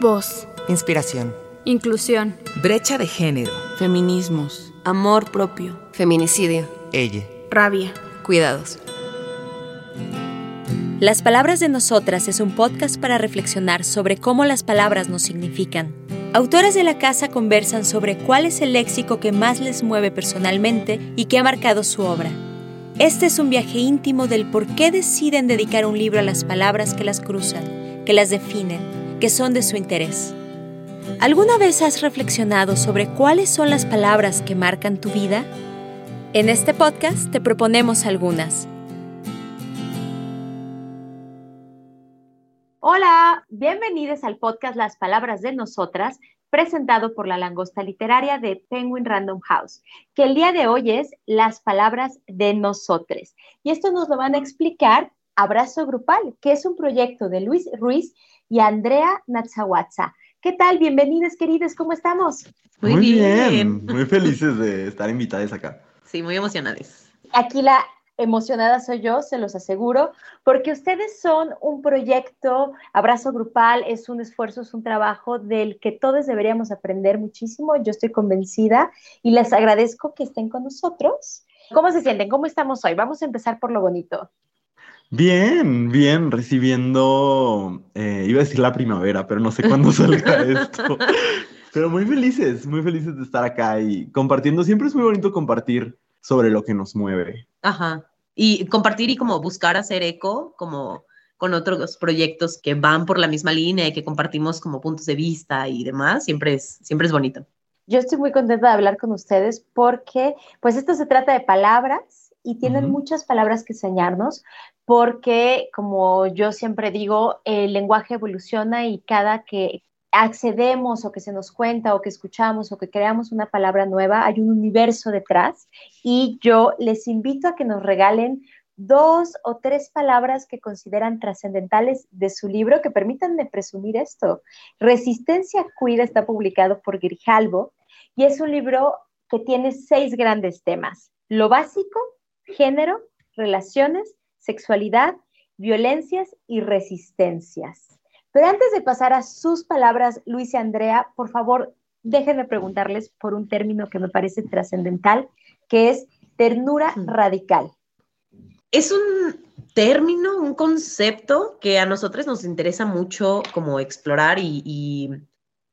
Voz. Inspiración. Inclusión. Brecha de género. Feminismos. Amor propio. Feminicidio. Ella. Rabia. Cuidados. Las Palabras de Nosotras es un podcast para reflexionar sobre cómo las palabras nos significan. Autoras de la casa conversan sobre cuál es el léxico que más les mueve personalmente y que ha marcado su obra. Este es un viaje íntimo del por qué deciden dedicar un libro a las palabras que las cruzan, que las definen, que son de su interés. ¿Alguna vez has reflexionado sobre cuáles son las palabras que marcan tu vida? En este podcast te proponemos algunas. Hola, bienvenidos al podcast Las Palabras de Nosotras, presentado por la Langosta Literaria de Penguin Random House, que el día de hoy es Las Palabras de Nosotres. Y esto nos lo van a explicar Abrazo Grupal, que es un proyecto de Luis Ruiz y Andrea Natsawatza. ¿Qué tal? Bienvenidos, queridos, ¿cómo estamos? Muy, bien. muy felices de estar invitadas acá. Sí, muy emocionadas. Aquí la emocionada soy yo, se los aseguro, porque ustedes son un proyecto, abrazo grupal, es un esfuerzo, es un trabajo del que todos deberíamos aprender muchísimo, yo estoy convencida y les agradezco que estén con nosotros. ¿Cómo se sienten? ¿Cómo estamos hoy? Vamos a empezar por lo bonito. Bien, bien, recibiendo, eh, iba a decir la primavera, pero no sé cuándo salga esto. Pero muy felices, muy felices de estar acá y compartiendo. Siempre es muy bonito compartir sobre lo que nos mueve. Ajá. Y compartir y como buscar hacer eco, como con otros proyectos que van por la misma línea y que compartimos como puntos de vista y demás, siempre es, siempre es bonito. Yo estoy muy contenta de hablar con ustedes porque pues esto se trata de palabras y tienen muchas palabras que enseñarnos porque como yo siempre digo, el lenguaje evoluciona y cada que accedemos o que se nos cuenta o que escuchamos o que creamos una palabra nueva, hay un universo detrás y yo les invito a que nos regalen dos o tres palabras que consideran trascendentales de su libro, que permítanme presumir esto. Resistencia Cuida está publicado por Grijalvo y es un libro que tiene seis grandes temas. Lo básico, género, relaciones, sexualidad, violencias y resistencias. Pero antes de pasar a sus palabras, Luis y Andrea, por favor, déjenme preguntarles por un término que me parece trascendental, que es ternura radical. Es un término, un concepto que a nosotros nos interesa mucho como explorar y,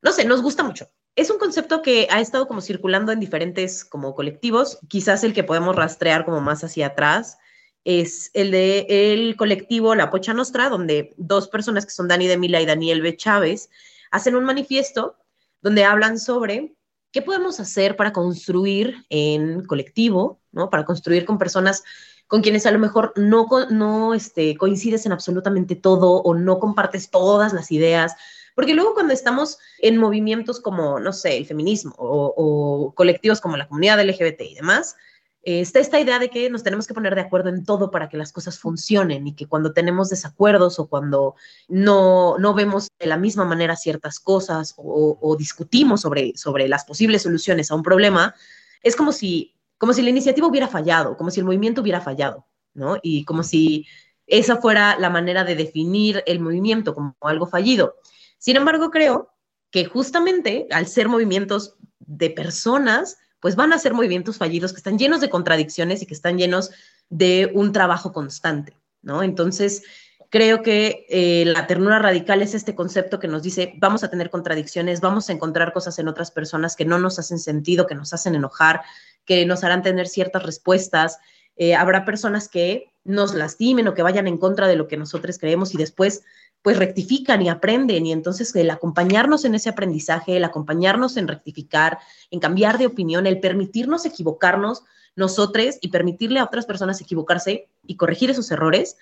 no sé, nos gusta mucho. Es un concepto que ha estado como circulando en diferentes como colectivos, quizás el que podemos rastrear como más hacia atrás es el de el colectivo La Pocha Nostra, donde dos personas que son Dani de Mila y Daniel B. Chávez hacen un manifiesto donde hablan sobre qué podemos hacer para construir en colectivo, ¿no? Para construir con personas con quienes a lo mejor no, no este, coincides en absolutamente todo o no compartes todas las ideas. Porque luego cuando estamos en movimientos como, no sé, el feminismo o, o colectivos como la comunidad LGBT y demás, está esta idea de que nos tenemos que poner de acuerdo en todo para que las cosas funcionen y que cuando tenemos desacuerdos o cuando no, no vemos de la misma manera ciertas cosas o, discutimos sobre, sobre las posibles soluciones a un problema, es como si, como si la iniciativa hubiera fallado, como si el movimiento hubiera fallado, ¿no? Y como si esa fuera la manera de definir el movimiento como algo fallido. Sin embargo, creo que justamente al ser movimientos de personas, pues van a ser movimientos fallidos que están llenos de contradicciones y que están llenos de un trabajo constante, ¿no? Entonces, creo que eh, la ternura radical es este concepto que nos dice, vamos a tener contradicciones, vamos a encontrar cosas en otras personas que no nos hacen sentido, que nos hacen enojar, que nos harán tener ciertas respuestas. Eh, habrá personas que nos lastimen o que vayan en contra de lo que nosotros creemos y después pues rectifican y aprenden y entonces el acompañarnos en ese aprendizaje, el acompañarnos en rectificar, en cambiar de opinión, el permitirnos equivocarnos nosotros y permitirle a otras personas equivocarse y corregir esos errores,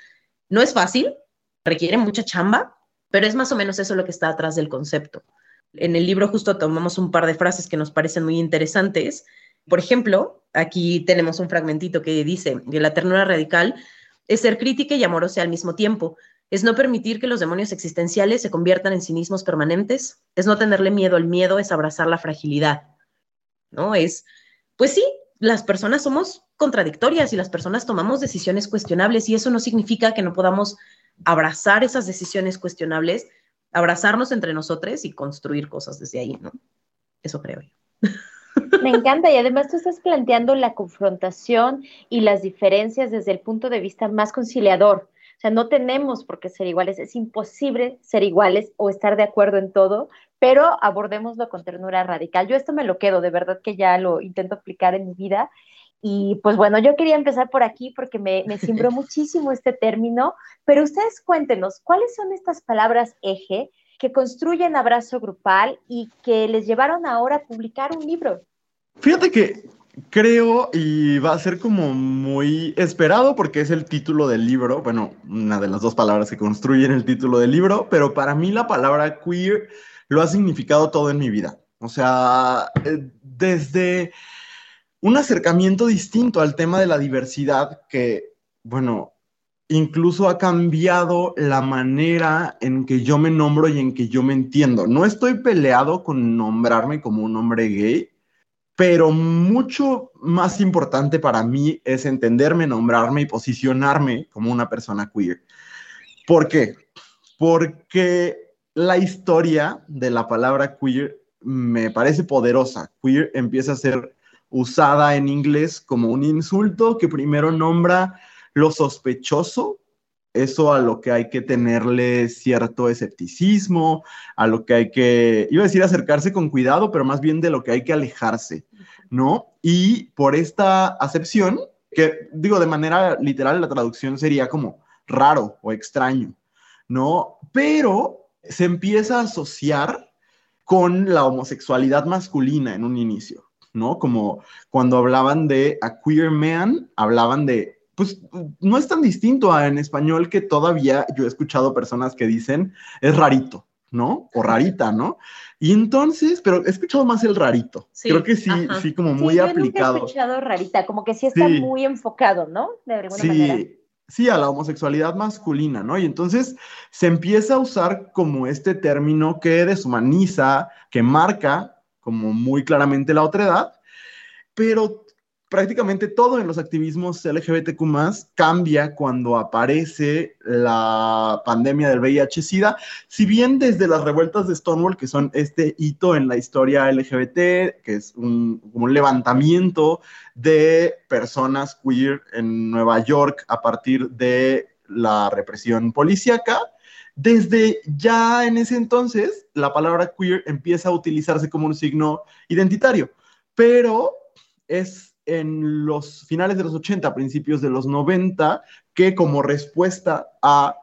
no es fácil, requiere mucha chamba, pero es más o menos eso lo que está atrás del concepto. En el libro justo tomamos un par de frases que nos parecen muy interesantes. Por ejemplo, aquí tenemos un fragmentito que dice que la ternura radical es ser crítica y amorosa al mismo tiempo, es no permitir que los demonios existenciales se conviertan en cinismos permanentes, es no tenerle miedo al miedo, es abrazar la fragilidad, ¿no? Es, pues sí, las personas somos contradictorias y las personas tomamos decisiones cuestionables y eso no significa que no podamos abrazar esas decisiones cuestionables, abrazarnos entre nosotros y construir cosas desde ahí, ¿no? Eso creo yo. Me encanta y además tú estás planteando la confrontación y las diferencias desde el punto de vista más conciliador. O sea, no tenemos por qué ser iguales, es imposible ser iguales o estar de acuerdo en todo, pero abordémoslo con ternura radical. Yo esto me lo quedo, de verdad que ya lo intento aplicar en mi vida. Y pues bueno, yo quería empezar por aquí porque me, me muchísimo este término, pero ustedes cuéntenos, ¿cuáles son estas palabras eje que construyen abrazo grupal y que les llevaron ahora a publicar un libro? Fíjate que creo y va a ser como muy esperado porque es el título del libro, bueno, una de las dos palabras que construyen el título del libro, pero para mí la palabra queer lo ha significado todo en mi vida. O sea, eh, desde un acercamiento distinto al tema de la diversidad que, bueno, incluso ha cambiado la manera en que yo me nombro y en que yo me entiendo. No estoy peleado con nombrarme como un hombre gay pero mucho más importante para mí es entenderme, nombrarme y posicionarme como una persona queer. ¿Por qué? Porque la historia de la palabra queer me parece poderosa. Queer empieza a ser usada en inglés como un insulto que primero nombra lo sospechoso, eso a lo que hay que tenerle cierto escepticismo, a lo que hay que, iba a decir acercarse con cuidado, pero más bien de lo que hay que alejarse. ¿no? Y por esta acepción, que digo de manera literal, la traducción sería como raro o extraño, ¿no? Pero se empieza a asociar con la homosexualidad masculina en un inicio, ¿no? Como cuando hablaban de a queer man, hablaban de, pues no es tan distinto a en español que todavía yo he escuchado personas que dicen es rarito, ¿no? O rarita, ¿no? Y entonces, pero he escuchado más el rarito. Creo que sí, sí, como muy sí, aplicado. he escuchado rarita, como que sí está muy enfocado, ¿no? De alguna manera. Sí, a la homosexualidad masculina, ¿no? Y entonces se empieza a usar como este término que deshumaniza, que marca como muy claramente la otra edad, pero prácticamente todo en los activismos LGBTQ cambia cuando aparece la pandemia del VIH-Sida. Si bien desde las revueltas de Stonewall, que son este hito en la historia LGBT, que es un, levantamiento de personas queer en Nueva York a partir de la represión policíaca, desde ya en ese entonces la palabra queer empieza a utilizarse como un signo identitario, pero es en los finales de los 80, principios de los 90, que como respuesta a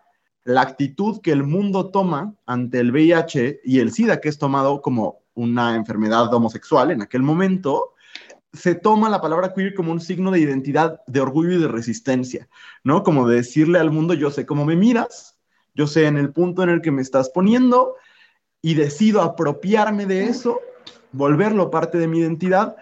la actitud que el mundo toma ante el VIH y el SIDA, que es tomado como una enfermedad homosexual en aquel momento, se toma la palabra queer como un signo de identidad, de orgullo y de resistencia, ¿no? Como decirle al mundo, yo sé cómo me miras, yo sé en el punto en el que me estás poniendo y decido apropiarme de eso, volverlo parte de mi identidad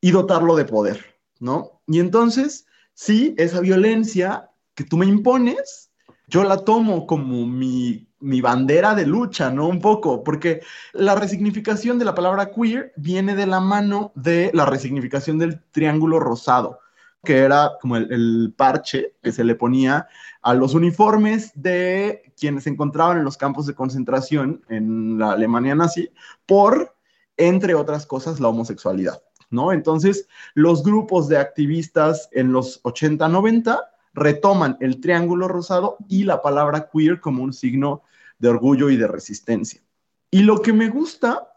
y dotarlo de poder, ¿no? Y entonces, sí, esa violencia que tú me impones, yo la tomo como mi, mi bandera de lucha, ¿no? Un poco, porque la resignificación de la palabra queer viene de la mano de la resignificación del triángulo rosado, que era como el, el, parche que se le ponía a los uniformes de quienes se encontraban en los campos de concentración en la Alemania nazi por, entre otras cosas, la homosexualidad. ¿No? Entonces, los grupos de activistas en los 80, 90 retoman el triángulo rosado y la palabra queer como un signo de orgullo y de resistencia. Y lo que me gusta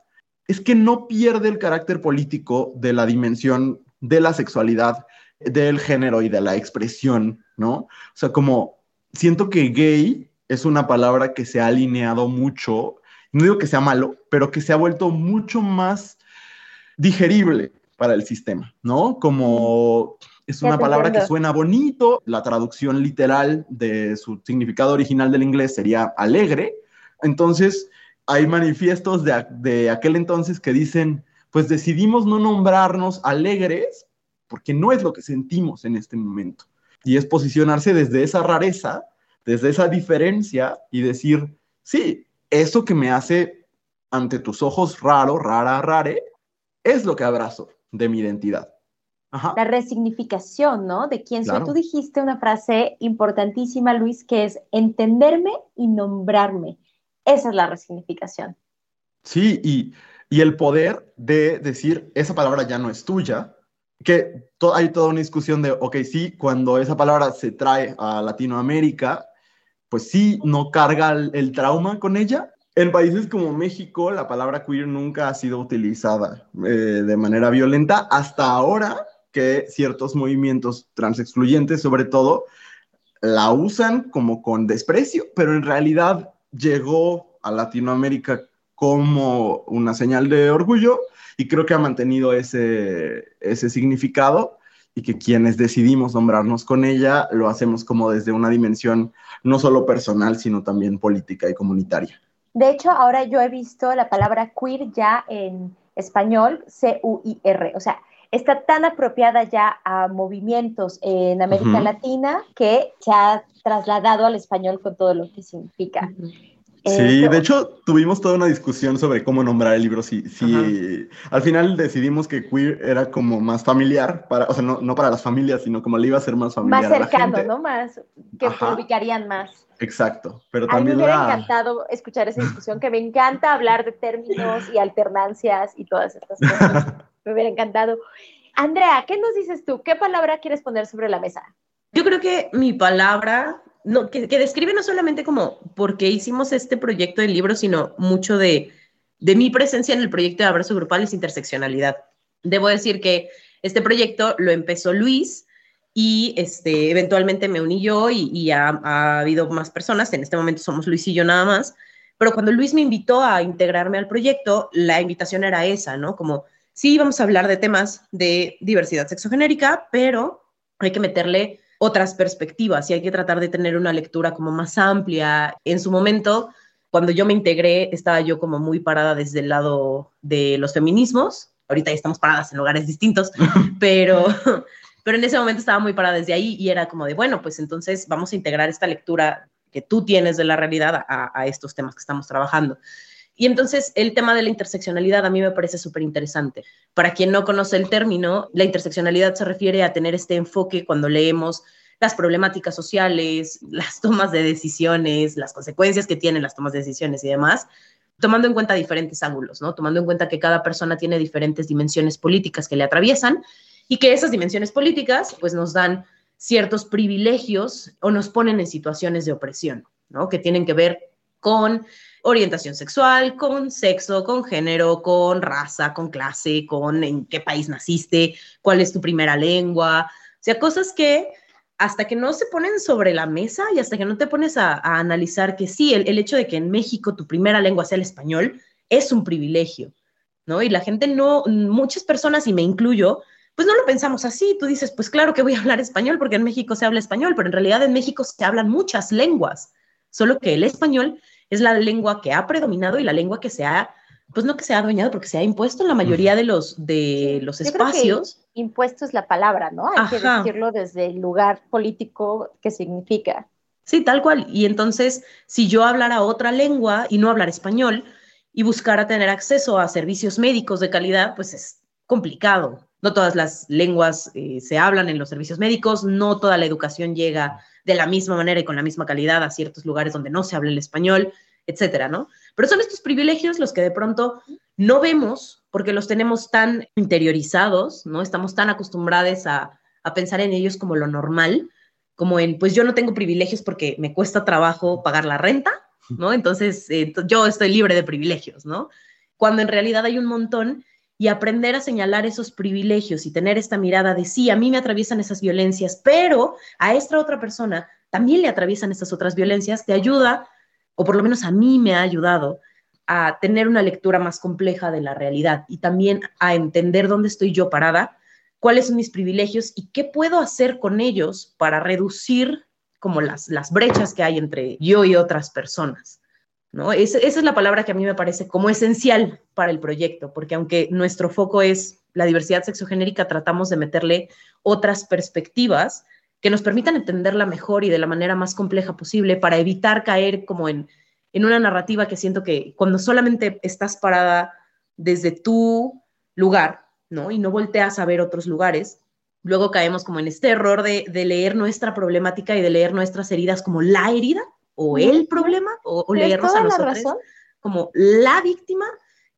es que no pierde el carácter político de la dimensión de la sexualidad, del género y de la expresión, ¿no? O sea, como siento que gay es una palabra que se ha alineado mucho, no digo que sea malo, pero que se ha vuelto mucho más digerible para el sistema, ¿no? Como es una palabra que suena bonito, la traducción literal de su significado original del inglés sería alegre, Entonces, hay manifiestos de, de aquel entonces que dicen, pues decidimos no nombrarnos alegres porque no es lo que sentimos en este momento. Y es posicionarse desde esa rareza, desde esa diferencia y decir, sí, eso que me hace ante tus ojos raro, rara, rare, es lo que abrazo de mi identidad. La resignificación, ¿no? De quién soy. Tú dijiste una frase importantísima, Luis, que es entenderme y nombrarme. Esa es la resignificación. Sí, y, y el poder de decir, esa palabra ya no es tuya, que hay toda una discusión de, ok, sí, cuando esa palabra se trae a Latinoamérica, pues sí, no carga el, trauma con ella. En países como México, la palabra queer nunca ha sido utilizada eh, de manera violenta hasta ahora que ciertos movimientos transexcluyentes, sobre todo, la usan como con desprecio, pero en realidad llegó a Latinoamérica como una señal de orgullo y creo que ha mantenido ese, ese significado y que quienes decidimos nombrarnos con ella lo hacemos como desde una dimensión no solo personal, sino también política y comunitaria. De hecho, ahora yo he visto la palabra queer ya en español, C-U-I-R, o sea, está tan apropiada ya a movimientos en América Latina que se ha trasladado al español con todo lo que significa. Sí, de hecho tuvimos toda una discusión sobre cómo nombrar el libro. Si, si al final decidimos que queer era como más familiar, para, o sea, no, no para las familias, sino como le iba a ser más familiar. Más cercano, ¿no? Más, que ubicarían más. Exacto, pero también. A mí me hubiera encantado escuchar esa discusión, que me encanta hablar de términos y alternancias y todas estas cosas. me hubiera encantado. Andrea, ¿qué nos dices tú? ¿Qué palabra quieres poner sobre la mesa? Yo creo que mi palabra no, que, describe no solamente como por qué hicimos este proyecto de libro, sino mucho de, de mi presencia en el proyecto de abrazo grupal es interseccionalidad. Debo decir que este proyecto lo empezó Luis y este, eventualmente me uní yo y, ha, ha, habido más personas, en este momento somos Luis y yo nada más, pero cuando Luis me invitó a integrarme al proyecto, la invitación era esa, ¿no? Como, sí, vamos a hablar de temas de diversidad sexogenérica, pero hay que meterle otras perspectivas y hay que tratar de tener una lectura como más amplia. En su momento, cuando yo me integré, estaba yo como muy parada desde el lado de los feminismos. Ahorita ya estamos paradas en lugares distintos, pero, pero en ese momento estaba muy parada desde ahí y era como de, bueno, pues entonces vamos a integrar esta lectura que tú tienes de la realidad a, a estos temas que estamos trabajando. Y entonces el tema de la interseccionalidad a mí me parece súper interesante. Para quien no conoce el término, la interseccionalidad se refiere a tener este enfoque cuando leemos las problemáticas sociales, las tomas de decisiones, las consecuencias que tienen las tomas de decisiones y demás, tomando en cuenta diferentes ángulos, ¿no? Tomando en cuenta que cada persona tiene diferentes dimensiones políticas que le atraviesan y que esas dimensiones políticas pues nos dan ciertos privilegios o nos ponen en situaciones de opresión, ¿no? Que tienen que ver con orientación sexual, con sexo, con género, con raza, con clase, con en qué país naciste, cuál es tu primera lengua, o sea, cosas que hasta que no se ponen sobre la mesa y hasta que no te pones a, analizar que sí, el, el, hecho de que en México tu primera lengua sea el español es un privilegio, ¿no? Y la gente no, muchas personas, y me incluyo, pues no lo pensamos así. Tú dices, pues claro que voy a hablar español porque en México se habla español, pero en realidad en México se hablan muchas lenguas, solo que el español es la lengua que ha predominado y la lengua que se ha, pues no que se ha adueñado, porque se ha impuesto en la mayoría de los, de los espacios. impuesto es la palabra, ¿no? Hay que decirlo desde el lugar político que significa. Sí, tal cual. Y entonces, si yo hablara otra lengua y no hablar español y buscara tener acceso a servicios médicos de calidad, pues es complicado. No todas las lenguas eh, se hablan en los servicios médicos, no toda la educación llega de la misma manera y con la misma calidad a ciertos lugares donde no se habla el español, etcétera, ¿no? Pero son estos privilegios los que de pronto no vemos porque los tenemos tan interiorizados, ¿no? Estamos tan acostumbrados a, pensar en ellos como lo normal, como en, pues yo no tengo privilegios porque me cuesta trabajo pagar la renta, ¿no? Entonces, eh, yo estoy libre de privilegios, ¿no? Cuando en realidad hay un montón y aprender a señalar esos privilegios y tener esta mirada de sí, a mí me atraviesan esas violencias, pero a esta otra persona también le atraviesan estas otras violencias, te ayuda, o por lo menos a mí me ha ayudado a tener una lectura más compleja de la realidad y también a entender dónde estoy yo parada, cuáles son mis privilegios y qué puedo hacer con ellos para reducir como las, las brechas que hay entre yo y otras personas. ¿No? esa es la palabra que a mí me parece como esencial para el proyecto, porque aunque nuestro foco es la diversidad sexogenérica, tratamos de meterle otras perspectivas que nos permitan entenderla mejor y de la manera más compleja posible para evitar caer como en, en una narrativa que siento que cuando solamente estás parada desde tu lugar, ¿no? Y no volteas a ver otros lugares, luego caemos como en este error de, leer nuestra problemática y de leer nuestras heridas como la herida o el problema o, leernos a nosotros como la víctima.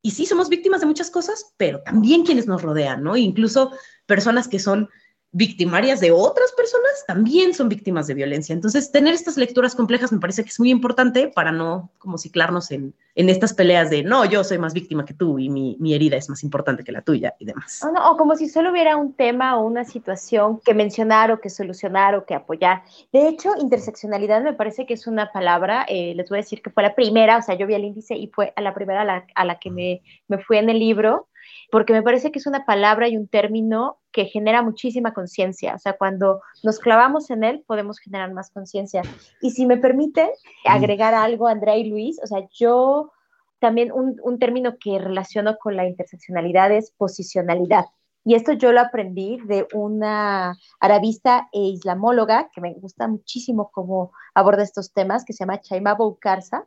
Y sí, somos víctimas de muchas cosas, pero también quienes nos rodean, ¿no? Incluso personas que son victimarias de otras personas también son víctimas de violencia. Entonces, tener estas lecturas complejas me parece que es muy importante para no como ciclarnos en, estas peleas de, no, yo soy más víctima que tú y mi, herida es más importante que la tuya y demás. O, no, como si solo hubiera un tema o una situación que mencionar o que solucionar o que apoyar. De hecho, interseccionalidad me parece que es una palabra, eh, les voy a decir que fue la primera, o sea, yo vi el índice y fue a la primera a la, a la que me, me fui en el libro porque me parece que es una palabra y un término que genera muchísima conciencia. O sea, cuando nos clavamos en él, podemos generar más conciencia. Y si me permite agregar algo, Andrea y Luis, o sea, yo también un, un término que relaciono con la interseccionalidad es posicionalidad. Y esto yo lo aprendí de una arabista e islamóloga que me gusta muchísimo cómo aborda estos temas, que se llama Chaima Boukarsa,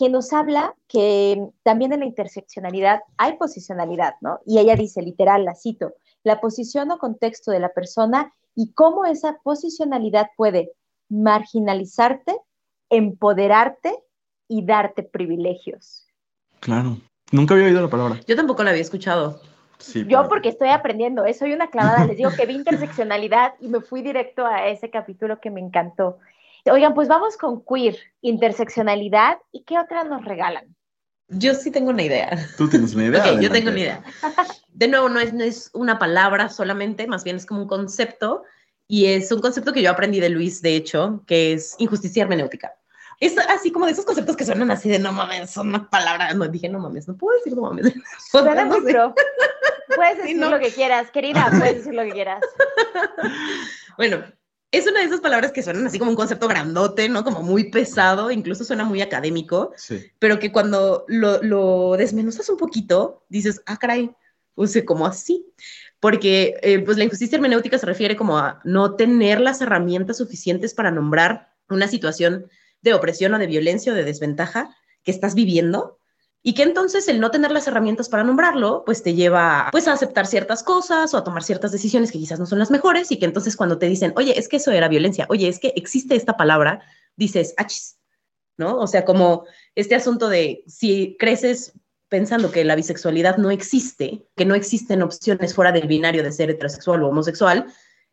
que nos habla que también en la interseccionalidad hay posicionalidad, ¿no? Y ella dice, literal, la cito, la posición o contexto de la persona y cómo esa posicionalidad puede marginalizarte, empoderarte y darte privilegios. Claro, nunca había oído la palabra. Yo tampoco la había escuchado. Sí, Yo porque estoy aprendiendo, ¿eh? soy una clavada, les digo que vi interseccionalidad y me fui directo a ese capítulo que me encantó. Oigan, pues vamos con queer, interseccionalidad y qué otra nos regalan. Yo sí tengo una idea. Tú tienes una idea. ok, yo tengo una idea. De nuevo, no es, no es una palabra solamente, más bien es como un concepto y es un concepto que yo aprendí de Luis, de hecho, que es injusticia hermenéutica. Es así como de esos conceptos que suenan así de no mames, son una palabra. No dije no mames, no puedo decir no mames. Suena muy pro. Puedes decir lo que quieras, querida, puedes decir lo que quieras. Bueno, es una de esas palabras que suenan así como un concepto grandote, ¿no? Como muy pesado, incluso suena muy académico, pero que cuando lo, lo, desmenuzas un poquito, dices, ah, caray, pues como así. Porque eh, pues la injusticia hermenéutica se refiere como a no tener las herramientas suficientes para nombrar una situación de opresión o de violencia o de desventaja que estás viviendo y que entonces el no tener las herramientas para nombrarlo, pues te lleva pues a aceptar ciertas cosas o a tomar ciertas decisiones que quizás no son las mejores y que entonces cuando te dicen, oye, es que eso era violencia, oye, es que existe esta palabra, dices, achis, ¿no? O sea, como este asunto de si creces pensando que la bisexualidad no existe, que no existen opciones fuera del binario de ser heterosexual o homosexual,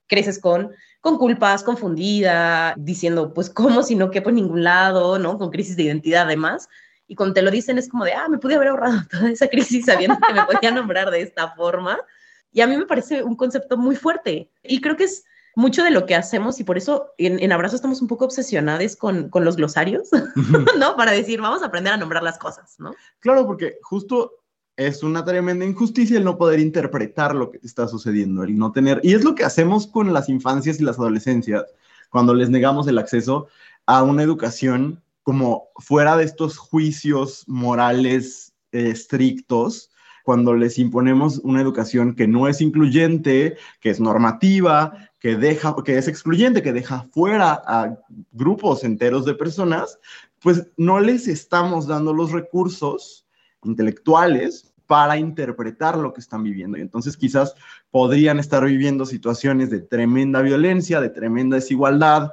creces con, con culpas, confundida, diciendo, pues, ¿cómo si no quepo en ningún lado, ¿no? Con crisis de identidad además y cuando te lo dicen es como de, ah, me pude haber ahorrado toda esa crisis sabiendo que me podía nombrar de esta forma. Y a mí me parece un concepto muy fuerte. Y creo que es mucho de lo que hacemos y por eso en, en Abrazo estamos un poco obsesionados con, con los glosarios, ¿no? Para decir, vamos a aprender a nombrar las cosas, ¿no? Claro, porque justo es una tremenda injusticia el no poder interpretar lo que te está sucediendo, el no tener, y es lo que hacemos con las infancias y las adolescencias, cuando les negamos el acceso a una educación como fuera de estos juicios morales eh, estrictos, cuando les imponemos una educación que no es incluyente, que es normativa, que deja, que es excluyente, que deja fuera a grupos enteros de personas, pues no les estamos dando los recursos intelectuales para interpretar lo que están viviendo. Y entonces quizás podrían estar viviendo situaciones de tremenda violencia, de tremenda desigualdad,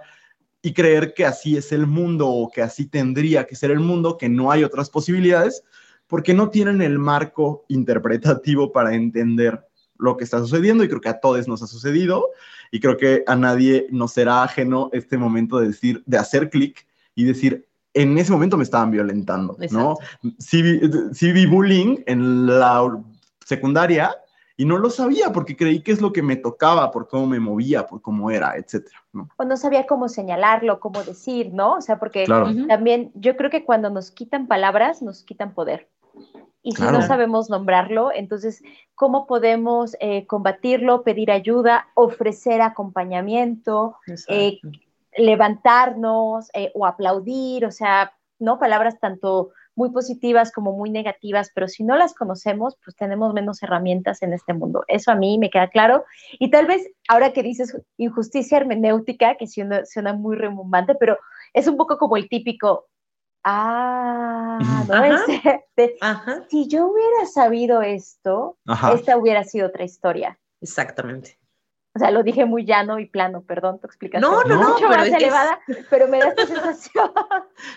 y creer que así es el mundo o que así tendría que ser el mundo, que no hay otras posibilidades, porque no tienen el marco interpretativo para entender lo que está sucediendo y creo que a todos nos ha sucedido y creo que a nadie nos será ajeno este momento de decir, de hacer clic y decir, en ese momento me estaban violentando, ¿no? Sí, sí vi bullying en la secundaria y no lo sabía porque creí que es lo que me tocaba, por cómo me movía, por cómo era, etcétera. ¿no? O no sabía cómo señalarlo, cómo decir, ¿no? O sea, porque también yo creo que cuando nos quitan palabras, nos quitan poder. Y si no sabemos nombrarlo, entonces, ¿cómo podemos eh, combatirlo, pedir ayuda, ofrecer acompañamiento, eh, levantarnos eh, o aplaudir? O sea, ¿no? Palabras tanto muy positivas como muy negativas, pero si no las conocemos, pues tenemos menos herramientas en este mundo. Eso a mí me queda claro. Y tal vez ahora que dices injusticia hermenéutica, que suena, suena muy remumbante, pero es un poco como el típico, ah, ¿no? Ese de, si yo hubiera sabido esto, esta hubiera sido otra historia. Exactamente. O sea, lo dije muy llano y plano, perdón, tu explicación. No, no, no, mucho más elevada, pero me da esta sensación.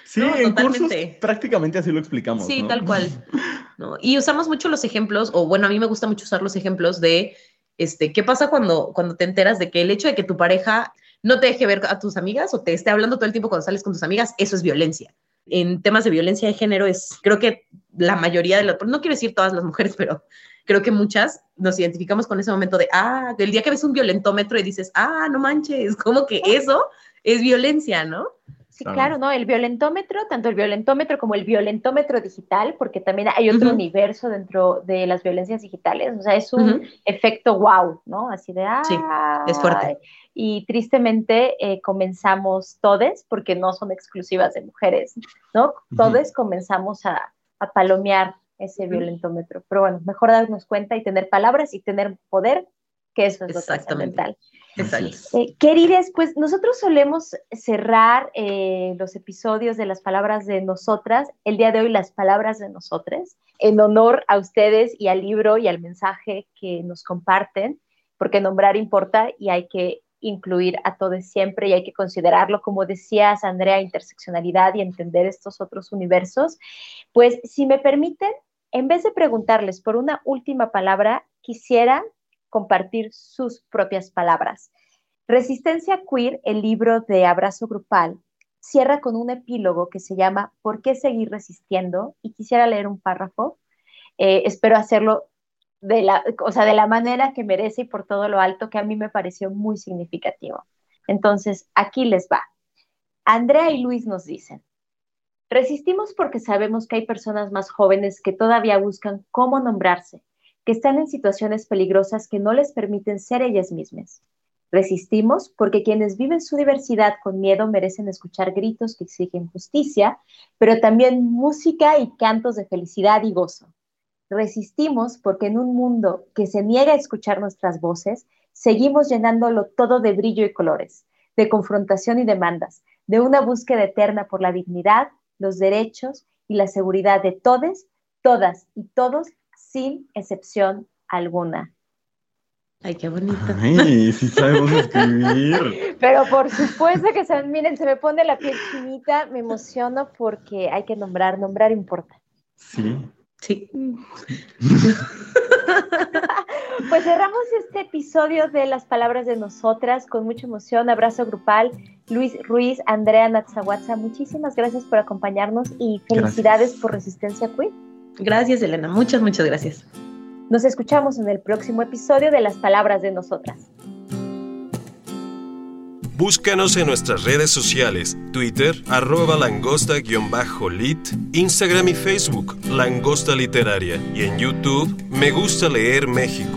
Sí, en cursos prácticamente así lo explicamos. Sí, tal cual. Y usamos mucho los ejemplos, o bueno, a mí me gusta mucho usar los ejemplos de, este, ¿qué pasa cuando, cuando te enteras de que el hecho de que tu pareja no te deje ver a tus amigas o te esté hablando todo el tiempo cuando sales con tus amigas, eso es violencia? En temas de violencia de género es, creo que la mayoría de las, no quiero decir todas las mujeres, pero creo que muchas nos identificamos con ese momento de, ah, del día que ves un violentómetro y dices, ah, no manches, como que eso es violencia, ¿no? Sí, claro, ¿no? El violentómetro, tanto el violentómetro como el violentómetro digital, porque también hay otro universo dentro de las violencias digitales, o sea, es un efecto wow, ¿no? Así de, ah, sí, es fuerte. Y tristemente eh, comenzamos todes, porque no son exclusivas de mujeres, ¿no? Todes comenzamos a, a palomear ese violentómetro. Pero bueno, mejor darnos cuenta y tener palabras y tener poder, que eso es lo trascendental. Eh, queridas, pues nosotros solemos cerrar eh, los episodios de las palabras de nosotras, el día de hoy las palabras de nosotras, en honor a ustedes y al libro y al mensaje que nos comparten, porque nombrar importa y hay que incluir a todos siempre y hay que considerarlo, como decías, Andrea, interseccionalidad y entender estos otros universos. Pues si me permiten, en vez de preguntarles por una última palabra, quisiera compartir sus propias palabras. Resistencia Queer, el libro de Abrazo Grupal, cierra con un epílogo que se llama ¿Por qué seguir resistiendo? Y quisiera leer un párrafo. Eh, espero hacerlo de la, o sea, de la manera que merece y por todo lo alto que a mí me pareció muy significativo. Entonces, aquí les va. Andrea y Luis nos dicen, Resistimos porque sabemos que hay personas más jóvenes que todavía buscan cómo nombrarse, que están en situaciones peligrosas que no les permiten ser ellas mismas. Resistimos porque quienes viven su diversidad con miedo merecen escuchar gritos que exigen justicia, pero también música y cantos de felicidad y gozo. Resistimos porque en un mundo que se niega a escuchar nuestras voces, seguimos llenándolo todo de brillo y colores, de confrontación y demandas, de una búsqueda eterna por la dignidad, los derechos y la seguridad de todos, todas y todos, sin excepción alguna. Ay, qué bonito. Ay, sí sabemos escribir. Pero por supuesto que se, miren, se me pone la piel chinita, me emociono porque hay que nombrar, nombrar importa. Sí. Sí. pues cerramos este episodio de las palabras de nosotras con mucha emoción. Abrazo grupal. Luis Ruiz, Andrea Natzahuatza, muchísimas gracias por acompañarnos y felicidades por Resistencia Queer. Gracias, Elena. Muchas, muchas gracias. Nos escuchamos en el próximo episodio de Las Palabras de Nosotras. Búscanos en nuestras redes sociales, Twitter, arroba langosta-lit, Instagram y Facebook, Langosta Literaria, y en YouTube, Me Gusta Leer México.